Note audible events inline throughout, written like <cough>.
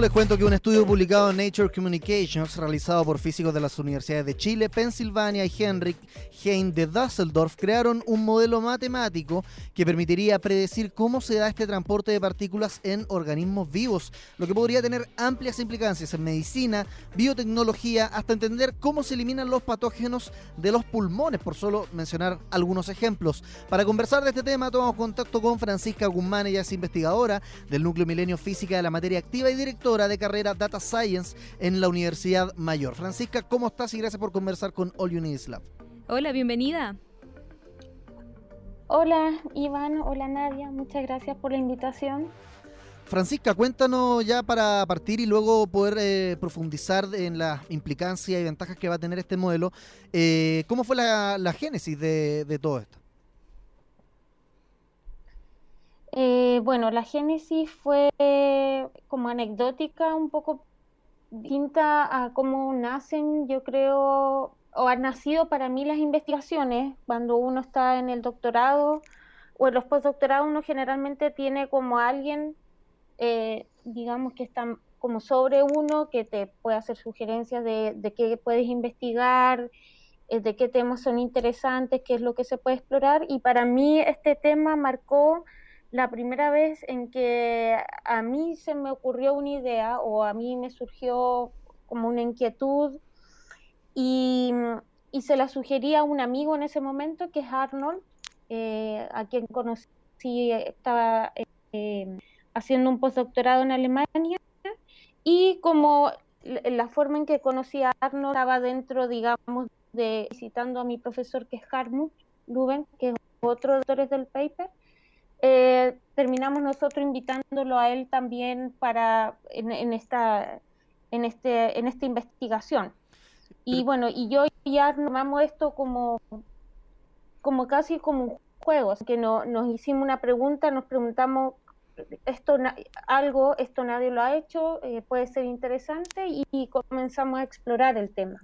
Les cuento que un estudio publicado en Nature Communications, realizado por físicos de las universidades de Chile, Pensilvania y Henrik Hein de Düsseldorf, crearon un modelo matemático que permitiría predecir cómo se da este transporte de partículas en organismos vivos, lo que podría tener amplias implicancias en medicina, biotecnología, hasta entender cómo se eliminan los patógenos de los pulmones, por solo mencionar algunos ejemplos. Para conversar de este tema, tomamos contacto con Francisca Guzmán, ella es investigadora del Núcleo Milenio Física de la Materia Activa y directora de carrera Data Science en la Universidad Mayor. Francisca, ¿cómo estás? Y gracias por conversar con All You Lab. Hola, bienvenida. Hola, Iván. Hola, Nadia. Muchas gracias por la invitación. Francisca, cuéntanos ya para partir y luego poder eh, profundizar en la implicancia y ventajas que va a tener este modelo. Eh, ¿Cómo fue la, génesis de todo esto? Eh, bueno, la génesis fue como anecdótica, un poco distinta a cómo nacen, yo creo, o han nacido para mí las investigaciones. Cuando uno está en el doctorado o en los postdoctorados, uno generalmente tiene como alguien, eh, digamos, que está como sobre uno, que te puede hacer sugerencias de, de qué puedes investigar, eh, de qué temas son interesantes, qué es lo que se puede explorar. Y para mí este tema marcó la primera vez en que a mí se me ocurrió una idea o a mí me surgió como una inquietud y, se la sugería a un amigo en ese momento que es Arnold, eh, a quien conocí, estaba eh, haciendo un postdoctorado en Alemania y como la forma en que conocí a Arnold estaba dentro, digamos, de visitando a mi profesor que es Hartmut Luben, que es otro doctor del paper, eh, terminamos nosotros invitándolo a él también para en, esta en este en esta investigación. Y bueno y yo ya tomamos esto como como casi como un juego que no, nos hicimos una pregunta nos preguntamos esto algo esto nadie lo ha hecho eh, puede ser interesante y comenzamos a explorar el tema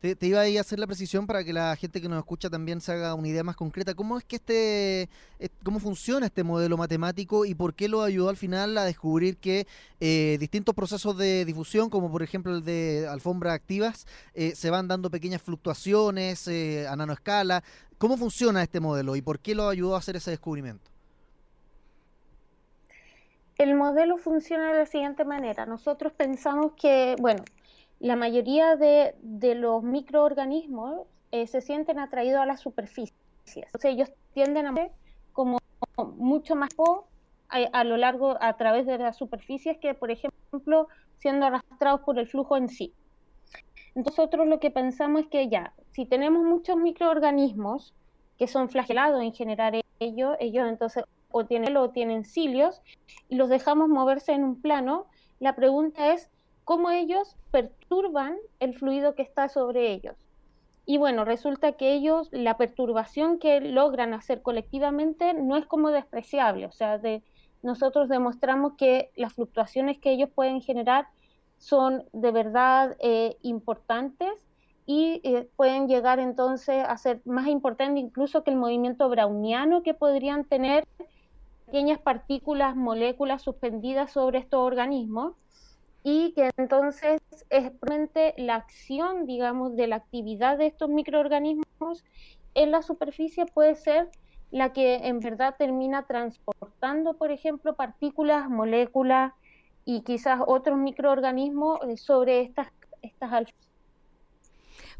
te, iba a, hacer la precisión para que la gente que nos escucha también se haga una idea más concreta. ¿Cómo es que este, eh, cómo funciona este modelo matemático y por qué lo ayudó al final a descubrir que eh, distintos procesos de difusión, como por ejemplo el de alfombras activas, eh, se van dando pequeñas fluctuaciones a nanoescala? ¿Cómo funciona este modelo y por qué lo ayudó a hacer ese descubrimiento? El modelo funciona de la siguiente manera. Nosotros pensamos que, bueno, la mayoría de, los microorganismos eh, se sienten atraídos a las superficies. Entonces ellos tienden a como mucho más a, a, lo largo, a través de las superficies que, por ejemplo, siendo arrastrados por el flujo en sí. Nosotros lo que pensamos es que ya, si tenemos muchos microorganismos que son flagelados en generar ellos, ellos entonces o tienen o tienen cilios y los dejamos moverse en un plano, la pregunta es cómo ellos perturban el fluido que está sobre ellos. Y bueno, resulta que ellos, la perturbación que logran hacer colectivamente no es como despreciable, o sea, nosotros demostramos que las fluctuaciones que ellos pueden generar son de verdad eh, importantes y eh, pueden llegar entonces a ser más importantes incluso que el movimiento browniano que podrían tener pequeñas partículas, moléculas suspendidas sobre estos organismos y que entonces es la acción, digamos, de la actividad de estos microorganismos en la superficie puede ser la que en verdad termina transportando, por ejemplo, partículas, moléculas y quizás otros microorganismos eh, sobre estas, estas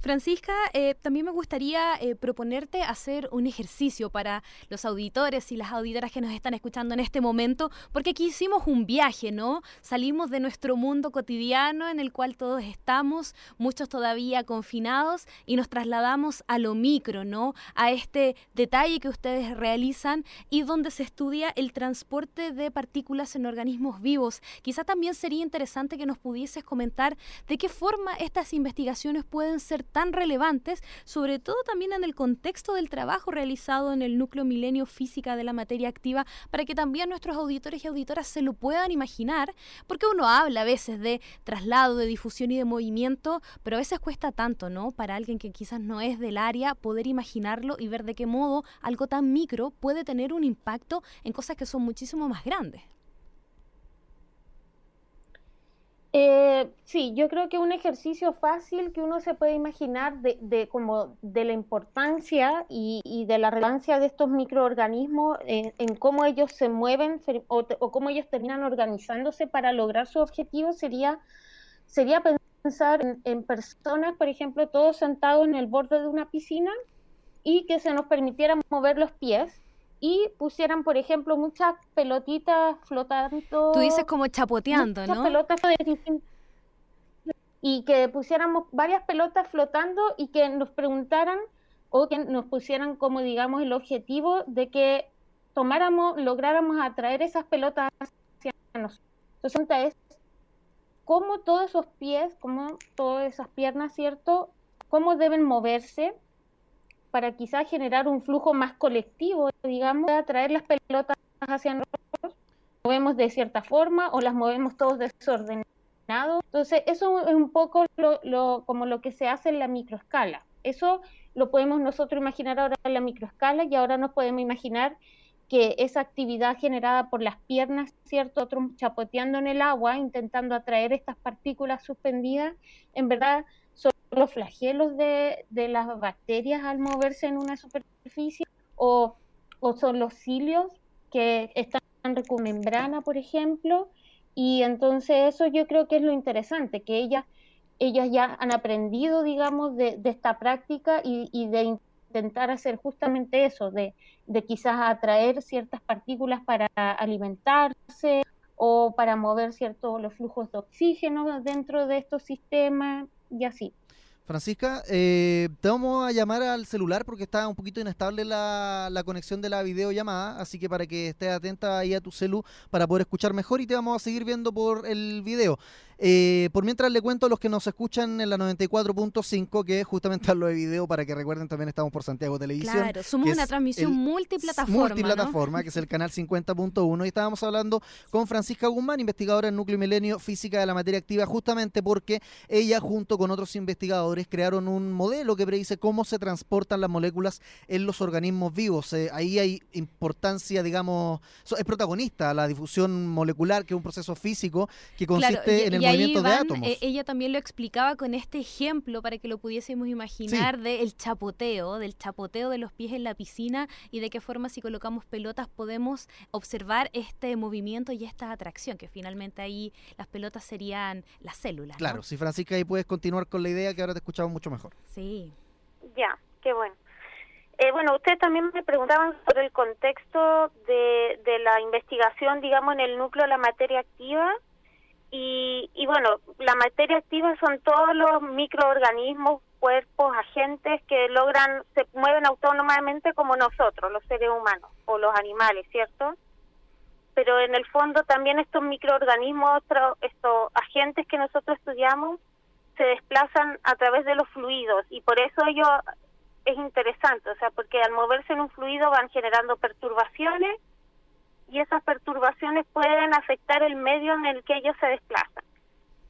Francisca, eh, también me gustaría eh, proponerte hacer un ejercicio para los auditores y las auditoras que nos están escuchando en este momento, porque aquí hicimos un viaje, ¿no? Salimos de nuestro mundo cotidiano en el cual todos estamos, muchos todavía confinados, y nos trasladamos a lo micro, ¿no? A este detalle que ustedes realizan y donde se estudia el transporte de partículas en organismos vivos. Quizá también sería interesante que nos pudieses comentar de qué forma estas investigaciones pueden ser tan relevantes, sobre todo también en el contexto del trabajo realizado en el núcleo milenio física de la materia activa, para que también nuestros auditores y auditoras se lo puedan imaginar, porque uno habla a veces de traslado, de difusión y de movimiento, pero a veces cuesta tanto, ¿no? Para alguien que quizás no es del área, poder imaginarlo y ver de qué modo algo tan micro puede tener un impacto en cosas que son muchísimo más grandes. Eh, sí, yo creo que un ejercicio fácil que uno se puede imaginar de, como de la importancia y, de la relevancia de estos microorganismos en, cómo ellos se mueven o, cómo ellos terminan organizándose para lograr su objetivo sería, sería pensar en, en, personas, por ejemplo, todos sentados en el borde de una piscina y que se nos permitiera mover los pies y pusieran, por ejemplo, muchas pelotitas flotando. Tú dices como chapoteando, muchas pelotas de y que pusiéramos varias pelotas flotando y que nos preguntaran o que nos pusieran como digamos el objetivo de que tomáramos, lográramos atraer esas pelotas hacia nosotros. Entonces, es cómo todos esos pies, cómo todas esas piernas, ¿cierto? Cómo deben moverse para quizás generar un flujo más colectivo, digamos, atraer las pelotas hacia nosotros, movemos de cierta forma o las movemos todos desordenados. Entonces, eso es un poco lo, como lo que se hace en la microescala. Eso lo podemos nosotros imaginar ahora en la microescala y ahora nos podemos imaginar que esa actividad generada por las piernas, ¿cierto? Otros chapoteando en el agua, intentando atraer estas partículas suspendidas, en verdad los flagelos de, las bacterias al moverse en una superficie o, son los cilios que están en recumembrana, por ejemplo, y entonces eso yo creo que es lo interesante, que ellas, ellas ya han aprendido, digamos, de, esta práctica y, de intentar hacer justamente eso, de, de quizás atraer ciertas partículas para alimentarse o para mover ciertos los flujos de oxígeno dentro de estos sistemas y así. Francisca, eh, te vamos a llamar al celular porque está un poquito inestable la, la, conexión de la videollamada, así que para que estés atenta ahí a tu celu para poder escuchar mejor y te vamos a seguir viendo por el video. Eh, por mientras le cuento a los que nos escuchan en la 94.5 que justamente hablo de video para que recuerden también estamos por Santiago Televisión. Claro, somos una transmisión multiplataforma. Multiplataforma, que es el <laughs> canal 50.1 y estábamos hablando con Francisca Guzmán, investigadora en Núcleo Milenio Física de la Materia Activa, justamente porque ella junto con otros investigadores crearon un modelo que predice cómo se transportan las moléculas en los organismos vivos. Eh, ahí hay importancia, digamos, es protagonista la difusión molecular, que es un proceso físico que consiste en el eh, ella también lo explicaba con este ejemplo para que lo pudiésemos imaginar del chapoteo, del chapoteo de los pies en la piscina y de qué forma si colocamos pelotas podemos observar este movimiento y esta atracción, que finalmente ahí las pelotas serían las células. Claro, si Francisca ahí puedes continuar con la idea que ahora te escuchamos mucho mejor. Sí. Ya, qué bueno. Eh, bueno, ustedes también me preguntaban sobre el contexto de, de la investigación, digamos, en el núcleo de la materia activa y, y bueno, la materia activa son todos los microorganismos, cuerpos, agentes que logran, se mueven autónomamente como nosotros, los seres humanos o los animales, ¿cierto? Pero en el fondo también estos microorganismos, estos agentes que nosotros estudiamos, se desplazan a través de los fluidos y por eso ello es interesante, o sea, porque al moverse en un fluido van generando perturbaciones y esas perturbaciones pueden afectar el medio en el que ellos se desplazan.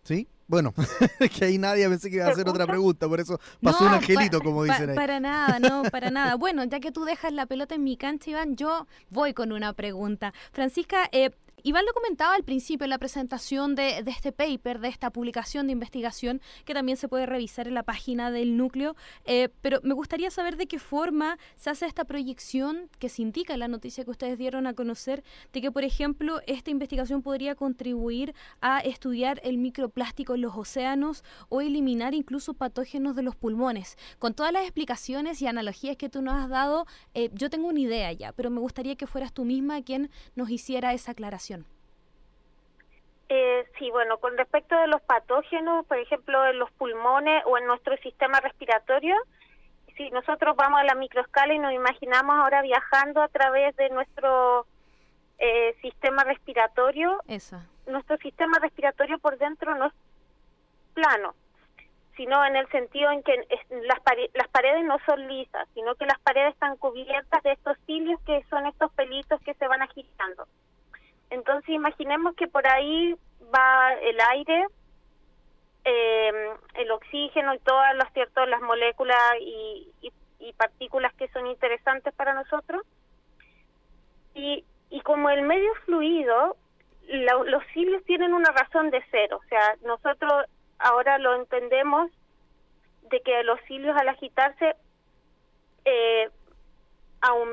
¿Sí? Bueno, <laughs> que ahí nadie pensé que iba a hacer otra pregunta, por eso pasó un angelito, como dicen ahí. Para nada, no, <laughs> para nada. Bueno, ya que tú dejas la pelota en mi cancha, Iván, yo voy con una pregunta. Francisca, eh, Iván lo comentaba al principio en la presentación de, este paper, de esta publicación de investigación, que también se puede revisar en la página del núcleo, eh, pero me gustaría saber de qué forma se hace esta proyección que se indica en la noticia que ustedes dieron a conocer, de que, por ejemplo, esta investigación podría contribuir a estudiar el microplástico en los océanos o eliminar incluso patógenos de los pulmones. Con todas las explicaciones y analogías que tú nos has dado, eh, yo tengo una idea ya, pero me gustaría que fueras tú misma quien nos hiciera esa aclaración. Eh, sí, bueno, con respecto de los patógenos, por ejemplo, en los pulmones o en nuestro sistema respiratorio, si nosotros vamos a la microescala y nos imaginamos ahora viajando a través de nuestro eh, sistema respiratorio, nuestro sistema respiratorio por dentro no es plano, sino en el sentido en que las, las paredes no son lisas, sino que las paredes están cubiertas de estos cilios que son estos pelitos que se van agitando. Entonces imaginemos que por ahí va el aire, eh, el oxígeno y todas las, cierto, las moléculas y, partículas que son interesantes para nosotros. Y, y como el medio fluido, los cilios tienen una razón de ser, o sea, nosotros ahora lo entendemos de que los cilios al agitarse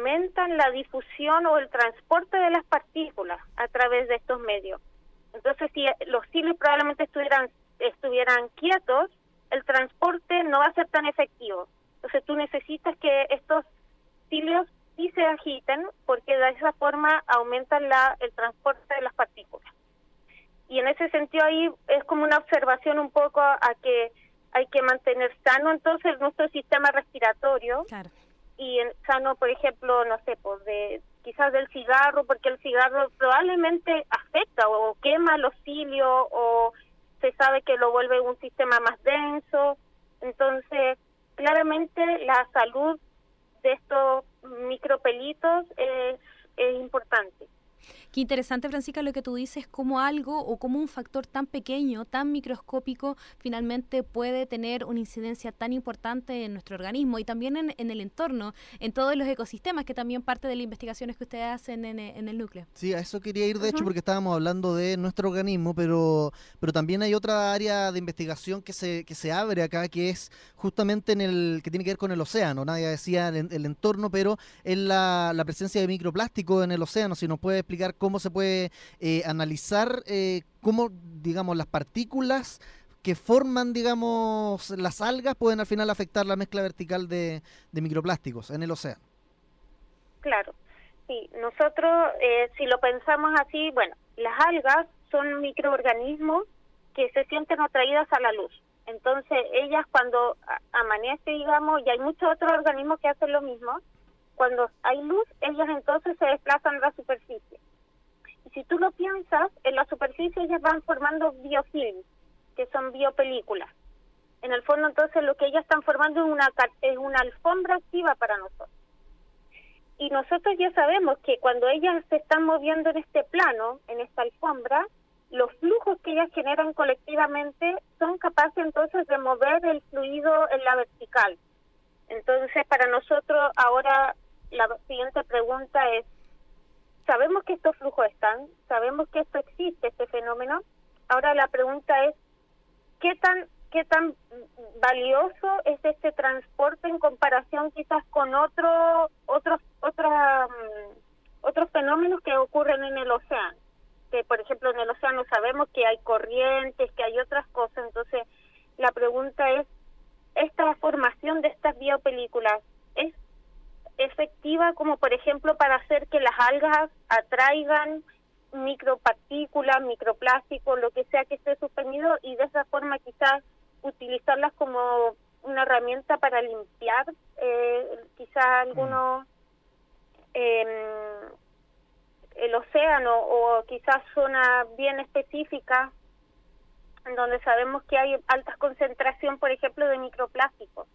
aumentan la difusión o el transporte de las partículas a través de estos medios. Entonces, si los cilios probablemente estuvieran, estuvieran quietos, el transporte no va a ser tan efectivo. Entonces, tú necesitas que estos cilios sí se agiten porque de esa forma aumentan la, el transporte de las partículas y en ese sentido ahí es como una observación un poco a, que hay que mantener sano entonces nuestro sistema respiratorio y en, sano por ejemplo no sé pues de quizás del cigarro porque el cigarro probablemente afecta o quema los cilios o se sabe que lo vuelve un sistema más denso. Entonces claramente la salud de estos micropelitos es, es importante Qué interesante, Francisca, lo que tú dices, como algo o como un factor tan pequeño, tan microscópico, finalmente puede tener una incidencia tan importante en nuestro organismo y también en, el entorno, en todos los ecosistemas, que también parte de las investigaciones que ustedes hacen en, el núcleo. Sí, a eso quería ir, de hecho, porque estábamos hablando de nuestro organismo, pero, pero también hay otra área de investigación que se, que se abre acá, que es justamente en el que tiene que ver con el océano. Nadie decía el, entorno, pero en la, la presencia de microplástico en el océano. Si nos puede explicar cómo cómo se puede eh, analizar eh, cómo, digamos, las partículas que forman, digamos, las algas pueden al final afectar la mezcla vertical de, microplásticos en el océano. Claro, sí, nosotros eh, si lo pensamos así, bueno, las algas son microorganismos que se sienten atraídas a la luz. Entonces, ellas cuando amanece, digamos, y hay muchos otros organismos que hacen lo mismo, cuando hay luz, ellas entonces se desplazan a la superficie si tú lo piensas, en la superficie ellas van formando biofilms, que son biopelículas. En el fondo, entonces, lo que ellas están formando es una, es una alfombra activa para nosotros. Y nosotros ya sabemos que cuando ellas se están moviendo en este plano, en esta alfombra, los flujos que ellas generan colectivamente son capaces entonces de mover el fluido en la vertical. Entonces, para nosotros ahora la siguiente pregunta es, sabemos que estos flujos están, sabemos que esto existe, este fenómeno. Ahora la pregunta es, ¿qué tan qué tan valioso es este transporte en comparación quizás con otro, otros otra, mm, otros fenómenos que ocurren en el océano? Que por ejemplo en el océano sabemos que hay corrientes, que hay otras cosas, entonces la pregunta es, ¿esta formación de estas biopelículas efectiva como por ejemplo para hacer que las algas atraigan micropartículas, microplásticos, lo que sea que esté suspendido y de esa forma quizás utilizarlas como una herramienta para limpiar eh, quizás algunos em, el océano o quizás zona bien específica en donde sabemos que hay alta concentración, por ejemplo, de microplásticos.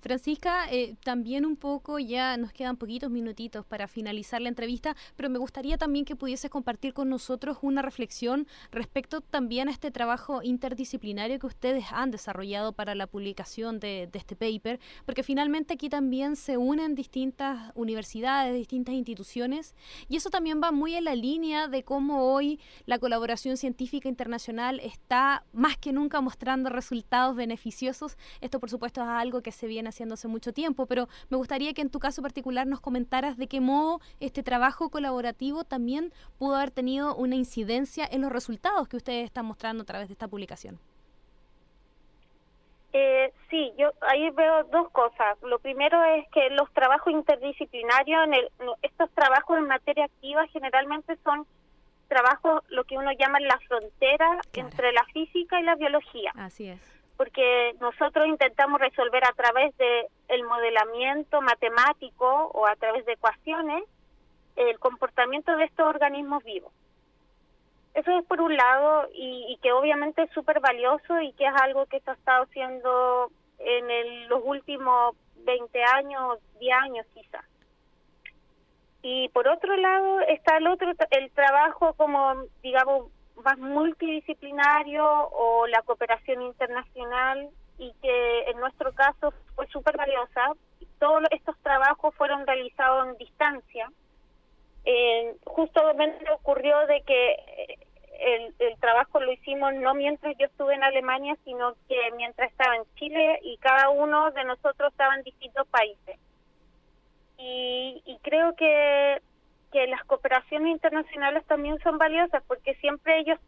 Francisca, eh, también un poco, ya nos quedan poquitos minutitos para finalizar la entrevista, pero me gustaría también que pudieses compartir con nosotros una reflexión respecto también a este trabajo interdisciplinario que ustedes han desarrollado para la publicación de, este paper, porque finalmente aquí también se unen distintas universidades, distintas instituciones, y eso también va muy en la línea de cómo hoy la colaboración científica internacional está más que nunca mostrando resultados beneficiosos. Esto, por supuesto, es algo que se viene haciendo hace mucho tiempo, pero me gustaría que en tu caso particular nos comentaras de qué modo este trabajo colaborativo también pudo haber tenido una incidencia en los resultados que ustedes están mostrando a través de esta publicación. Eh, sí, yo ahí veo dos cosas. Lo primero es que los trabajos interdisciplinarios, en el, estos trabajos en materia activa generalmente son trabajos, lo que uno llama la frontera entre la física y la biología. Así es porque nosotros intentamos resolver a través de el modelamiento matemático o a través de ecuaciones el comportamiento de estos organismos vivos. eso es por un lado y, que obviamente es súper valioso y que es algo que se ha estado haciendo en los últimos 20 años, 10 años quizás. Y por otro lado está el otro el trabajo como digamos más multidisciplinario o la cooperación internacional y que en nuestro caso fue súper valiosa. Todos estos trabajos fueron realizados en distancia. Eh, justamente ocurrió de que eh, el, el, trabajo lo hicimos no mientras yo estuve en Alemania, sino que mientras estaba en Chile y cada uno de nosotros estaba en distintos países. Y, y creo que, que las cooperaciones internacionales también son valiosas porque siempre ellos,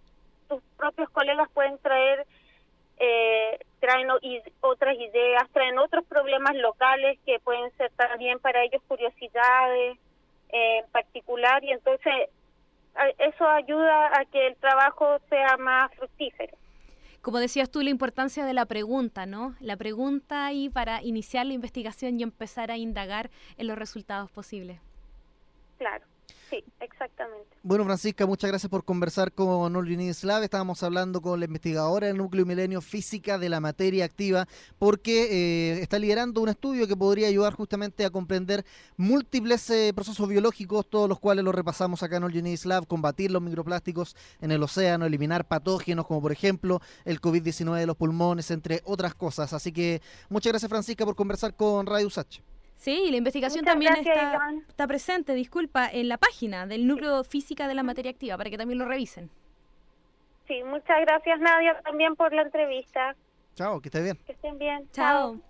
sus propios colegas pueden traer eh, traen otras ideas, traen otros problemas locales que pueden ser también para ellos curiosidades en particular y entonces eso ayuda a que el trabajo sea más fructífero. Como decías tú, la importancia de la pregunta, ¿no? La pregunta ahí para iniciar la investigación y empezar a indagar en los resultados posibles. Claro. Sí, exactamente. Bueno, Francisca, muchas gracias por conversar con All Lab. Estábamos hablando con la investigadora del Núcleo Milenio Física de la Materia Activa, porque eh, está liderando un estudio que podría ayudar justamente a comprender múltiples eh, procesos biológicos, todos los cuales los repasamos acá en All Lab, combatir los microplásticos en el océano, eliminar patógenos como por ejemplo el COVID-19 de los pulmones, entre otras cosas. Así que muchas gracias, Francisca, por conversar con Radio USACH. Sí, la investigación también está, está, presente, disculpa, en la página del Núcleo Física de la Materia Activa, para que también lo revisen. Sí, muchas gracias Nadia también por la entrevista. Chao, que esté bien. Que estén bien. Chao.